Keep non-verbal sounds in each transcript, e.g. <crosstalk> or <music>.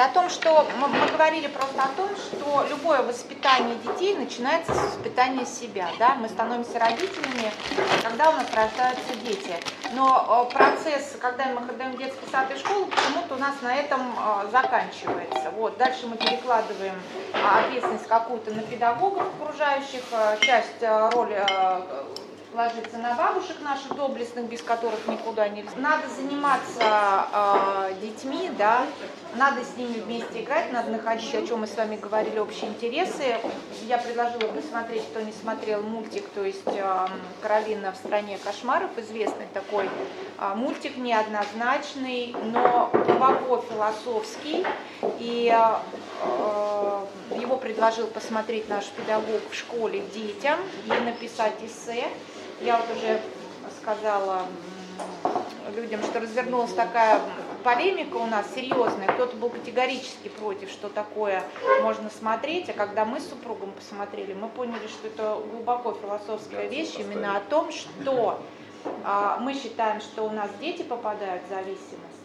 О том, что мы, мы говорили просто о том, что любое воспитание детей начинается с воспитания себя. Да? Мы становимся родителями, когда у нас рождаются дети. Но э, процесс, когда мы отдаем детский сад и школу, почему-то у нас на этом э, заканчивается. Вот. Дальше мы перекладываем э, ответственность какую-то на педагогов окружающих, часть роли ложится на бабушек наших доблестных, без которых никуда нельзя. Надо заниматься э, детьми, да, надо с ними вместе играть, надо находить, о чем мы с вами говорили, общие интересы. Я предложила посмотреть, кто не смотрел мультик, то есть э, «Каролина в стране кошмаров», известный такой э, мультик, неоднозначный, но глубоко философский. И э, его предложил посмотреть наш педагог в школе детям и написать эссе. Я вот уже сказала людям, что развернулась такая полемика у нас серьезная. Кто-то был категорически против, что такое можно смотреть, а когда мы с супругом посмотрели, мы поняли, что это глубоко философская вещь именно о том, что а, мы считаем, что у нас дети попадают в зависимость.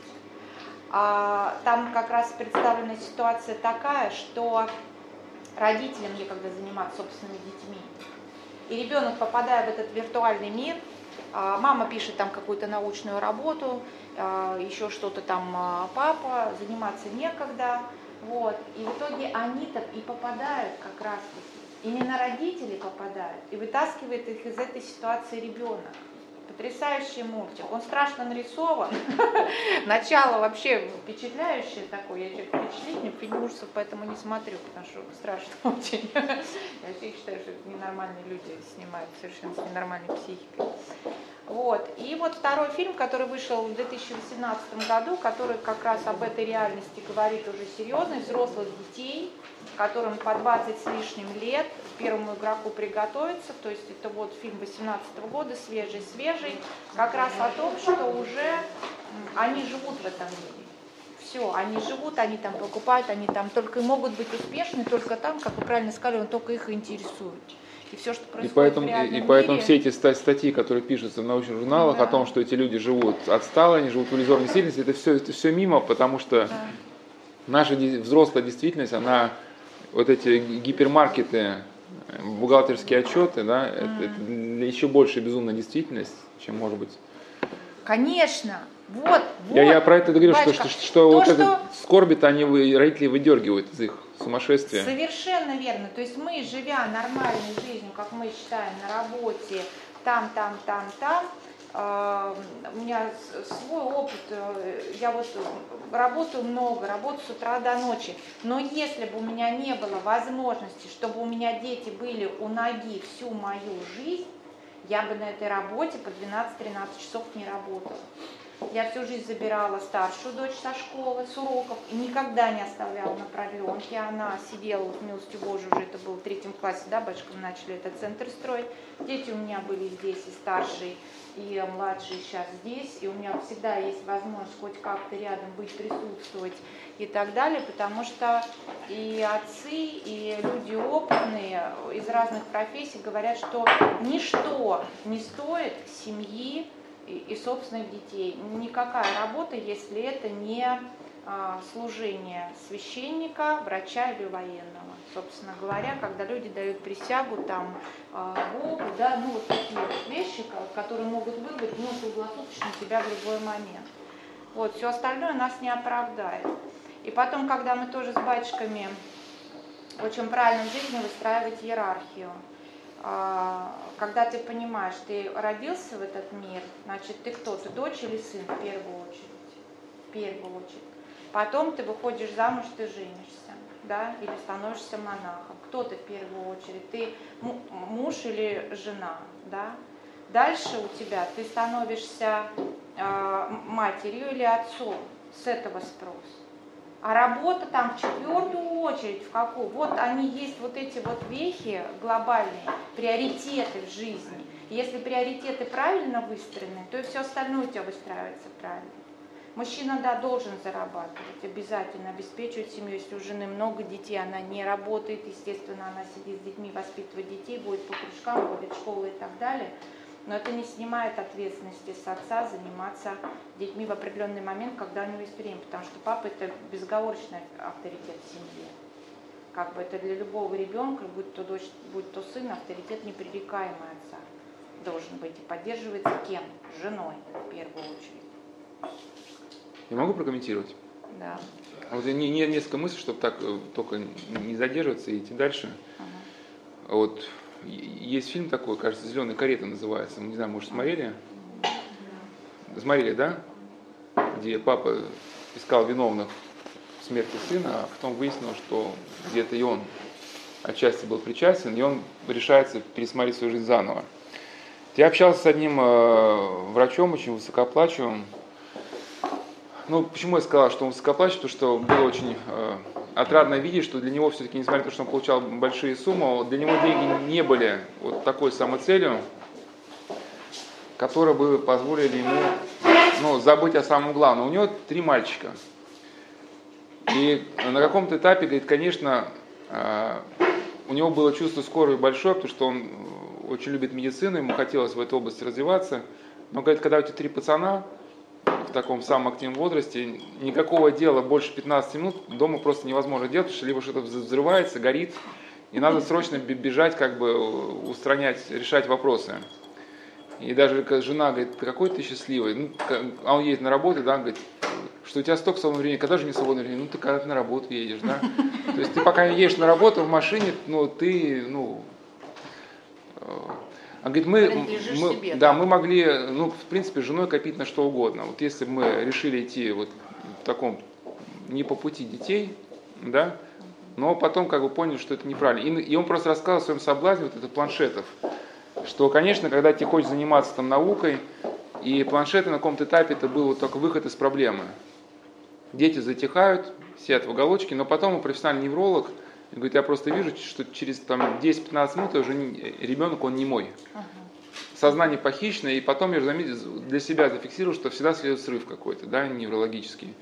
А, там как раз представлена ситуация такая, что родителям некогда заниматься собственными детьми. И ребенок, попадая в этот виртуальный мир, а, мама пишет там какую-то научную работу, а, еще что-то там а, папа, заниматься некогда. Вот. И в итоге они-то и попадают как раз именно родители попадают и вытаскивает их из этой ситуации ребенок потрясающий мультик. Он страшно нарисован. <laughs> Начало вообще впечатляющее такое. Я человек впечатлительный, фильм ужасов поэтому не смотрю, потому что страшно <laughs> очень. Я вообще считаю, что ненормальные люди снимают совершенно с ненормальной психикой. Вот. И вот второй фильм, который вышел в 2018 году, который как раз об этой реальности говорит уже серьезно, взрослых детей, которым по 20 с лишним лет, первому игроку приготовиться, то есть это вот фильм 18 года, свежий-свежий, как раз о том, что уже они живут в этом мире. Все, они живут, они там покупают, они там только могут быть успешны, только там, как вы правильно сказали, он только их интересует и все, что происходит и поэтому, в реальном и, и поэтому мире... все эти статьи, которые пишутся в научных журналах да. о том, что эти люди живут отстало, они живут в иллюзорной действительности, это все, это все мимо, потому что да. наша взрослая действительность, она вот эти гипермаркеты, бухгалтерские отчеты, да, mm. это, это еще больше безумная действительность, чем может быть. Конечно, вот, вот. Я, я про это говорю, что, что, что, То, вот что... этот скорби-то они вы, родители выдергивают из их сумасшествия. Совершенно верно. То есть мы, живя нормальной жизнью, как мы считаем, на работе, там, там, там, там, э, у меня свой опыт, э, я вот работаю много, работаю с утра до ночи, но если бы у меня не было возможности, чтобы у меня дети были у ноги всю мою жизнь, я бы на этой работе по 12-13 часов не работала. Я всю жизнь забирала старшую дочь со школы, с уроков, и никогда не оставляла на продленке. Она сидела, вот милостью Божию, уже это было в третьем классе, да, батюшка, начали этот центр строить. Дети у меня были здесь, и старший, и младший сейчас здесь, и у меня всегда есть возможность хоть как-то рядом быть, присутствовать и так далее, потому что и отцы, и люди опытные из разных профессий говорят, что ничто не стоит семьи, и, собственных детей. Никакая работа, если это не а, служение священника, врача или военного. Собственно говоря, когда люди дают присягу там а, Богу, да, ну вот такие вещи, которые могут выбыть, ну, круглосуточно тебя в любой момент. Вот, все остальное нас не оправдает. И потом, когда мы тоже с батюшками очень правильно в жизни выстраивать иерархию. А, когда ты понимаешь, ты родился в этот мир, значит, ты кто? Ты дочь или сын в первую очередь? В первую очередь. Потом ты выходишь замуж, ты женишься, да, или становишься монахом. Кто ты в первую очередь? Ты муж или жена, да? Дальше у тебя ты становишься э, матерью или отцом. С этого спрос. А работа там в четвертую очередь, в какую? Вот они есть вот эти вот вехи глобальные, приоритеты в жизни. Если приоритеты правильно выстроены, то и все остальное у тебя выстраивается правильно. Мужчина, да, должен зарабатывать, обязательно обеспечивать семью. Если у жены много детей, она не работает, естественно, она сидит с детьми, воспитывает детей, будет по кружкам, ходит в школу и так далее. Но это не снимает ответственности с отца заниматься детьми в определенный момент, когда у него есть время, потому что папа это безоговорочный авторитет в семье. Как бы это для любого ребенка, будь то дочь, будь то сын, авторитет непререкаемый отца должен быть и поддерживается кем? Женой в первую очередь. Я могу прокомментировать? Да. А вот не, не, несколько мыслей, чтобы так э, только не задерживаться и идти дальше. Ага. Вот есть фильм такой, кажется, Зеленая карета называется. Не знаю, может, смотрели? Смотрели, да? Где папа искал виновных в смерти сына, а потом выяснилось, что где-то и он отчасти был причастен, и он решается пересмотреть свою жизнь заново. Я общался с одним э, врачом, очень высокоплачивым. Ну, почему я сказал, что он высокоплачивый? Потому что было очень э, отрадно видеть, что для него все-таки, несмотря на то, что он получал большие суммы, для него деньги не были вот такой самой целью, которая бы позволили ему ну, забыть о самом главном. У него три мальчика. И на каком-то этапе, говорит, конечно, э, у него было чувство скорой большое, потому что он очень любит медицину, ему хотелось в этой области развиваться. Но, говорит, когда у тебя три пацана в таком самом активном возрасте, никакого дела больше 15 минут дома просто невозможно делать, потому что либо что-то взрывается, горит, и надо срочно бежать, как бы устранять, решать вопросы. И даже жена говорит, какой ты счастливый. Ну, а он едет на работу, да, говорит, что у тебя столько свободного времени, когда же не свободное время? Ну, ты когда на работу едешь, да. <laughs> То есть ты пока едешь на работу в машине, ну, ты, ну, он говорит, мы, мы, себе, да, мы могли, ну, в принципе, с женой копить на что угодно. Вот если бы мы решили идти вот в таком, не по пути детей, да, но потом как бы поняли, что это неправильно. И, и он просто рассказал о своем соблазне вот это планшетов, что, конечно, когда тебе хочешь заниматься там наукой, и планшеты на каком-то этапе это был вот только выход из проблемы. Дети затихают, сидят в уголочке, но потом профессиональный невролог – он говорит, я просто вижу, что через там, 10-15 минут уже не, ребенок, он не мой. Ага. Сознание похищено, и потом я заметил, для себя зафиксировал, что всегда следует срыв какой-то, да, неврологический.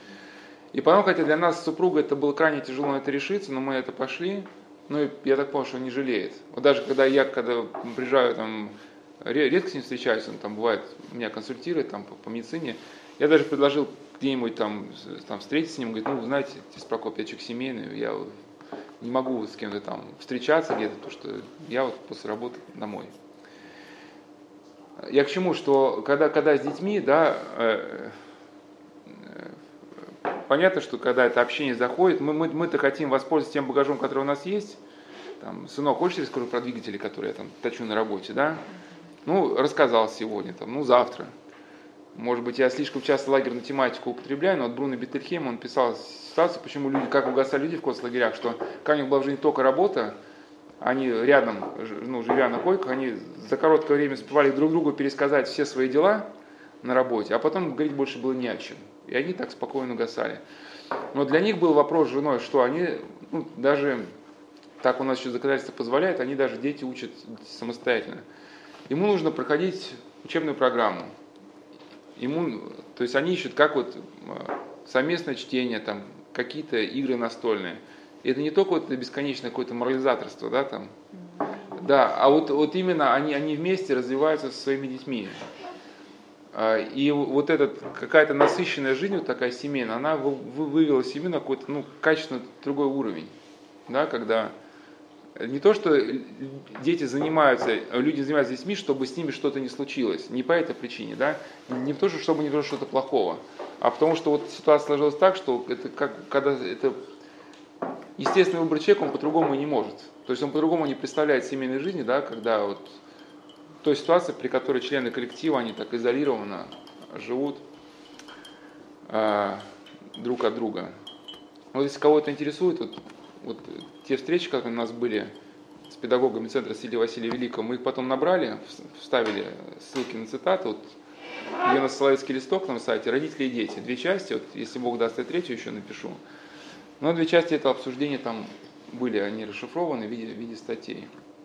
И потом, хотя для нас с супругой это было крайне тяжело на это решиться, но мы это пошли, ну и я так понял, что он не жалеет. Вот даже когда я, когда приезжаю там, редко с ним встречаюсь, он там бывает, меня консультирует там по, по медицине, я даже предложил где-нибудь там, там встретиться с ним, говорит, ну, знаете, Прокоп, я человек семейный, я не могу с кем-то там встречаться где-то, потому что я вот после работы домой. Я к чему, что когда, когда с детьми, да, э, э, понятно, что когда это общение заходит, мы, мы, мы-то хотим воспользоваться тем багажом, который у нас есть. Там, сынок, хочешь я скажу про двигатели, которые я там точу на работе, да? Ну, рассказал сегодня, там, ну, завтра. Может быть, я слишком часто лагерную тематику употребляю, но вот Бруно Бетельхейм, он писал ситуацию, почему люди, как угасали люди в концлагерях, что когда у них была в жизни только работа, они рядом, ну, живя на койках, они за короткое время успевали друг другу пересказать все свои дела на работе, а потом говорить больше было не о чем. И они так спокойно угасали. Но для них был вопрос с женой, что они, ну, даже, так у нас еще законодательство позволяет, они даже дети учат самостоятельно. Ему нужно проходить учебную программу ему, то есть они ищут как вот а, совместное чтение, там, какие-то игры настольные. И это не только вот это бесконечное какое-то морализаторство, да, там, да, а вот, вот именно они, они вместе развиваются со своими детьми. А, и вот эта какая-то насыщенная жизнь, вот такая семейная, она вывела семью на какой-то, ну, качественно другой уровень, да, когда не то, что дети занимаются, люди занимаются детьми, чтобы с ними что-то не случилось. Не по этой причине, да? Не то, чтобы не было что-то плохого, а потому что вот ситуация сложилась так, что это как, когда это естественный выбор человека, он по-другому не может. То есть он по-другому не представляет семейной жизни, да, когда вот той ситуации, при которой члены коллектива, они так изолированно живут э, друг от друга. Вот если кого-то интересует, вот вот те встречи, которые у нас были с педагогами центра Силии Василия Великого, мы их потом набрали, вставили ссылки на цитаты. Вот где у нас Соловецкий листок на сайте «Родители и дети». Две части, вот если Бог даст, я третью еще напишу. Но две части этого обсуждения там были, они расшифрованы в виде, в виде статей.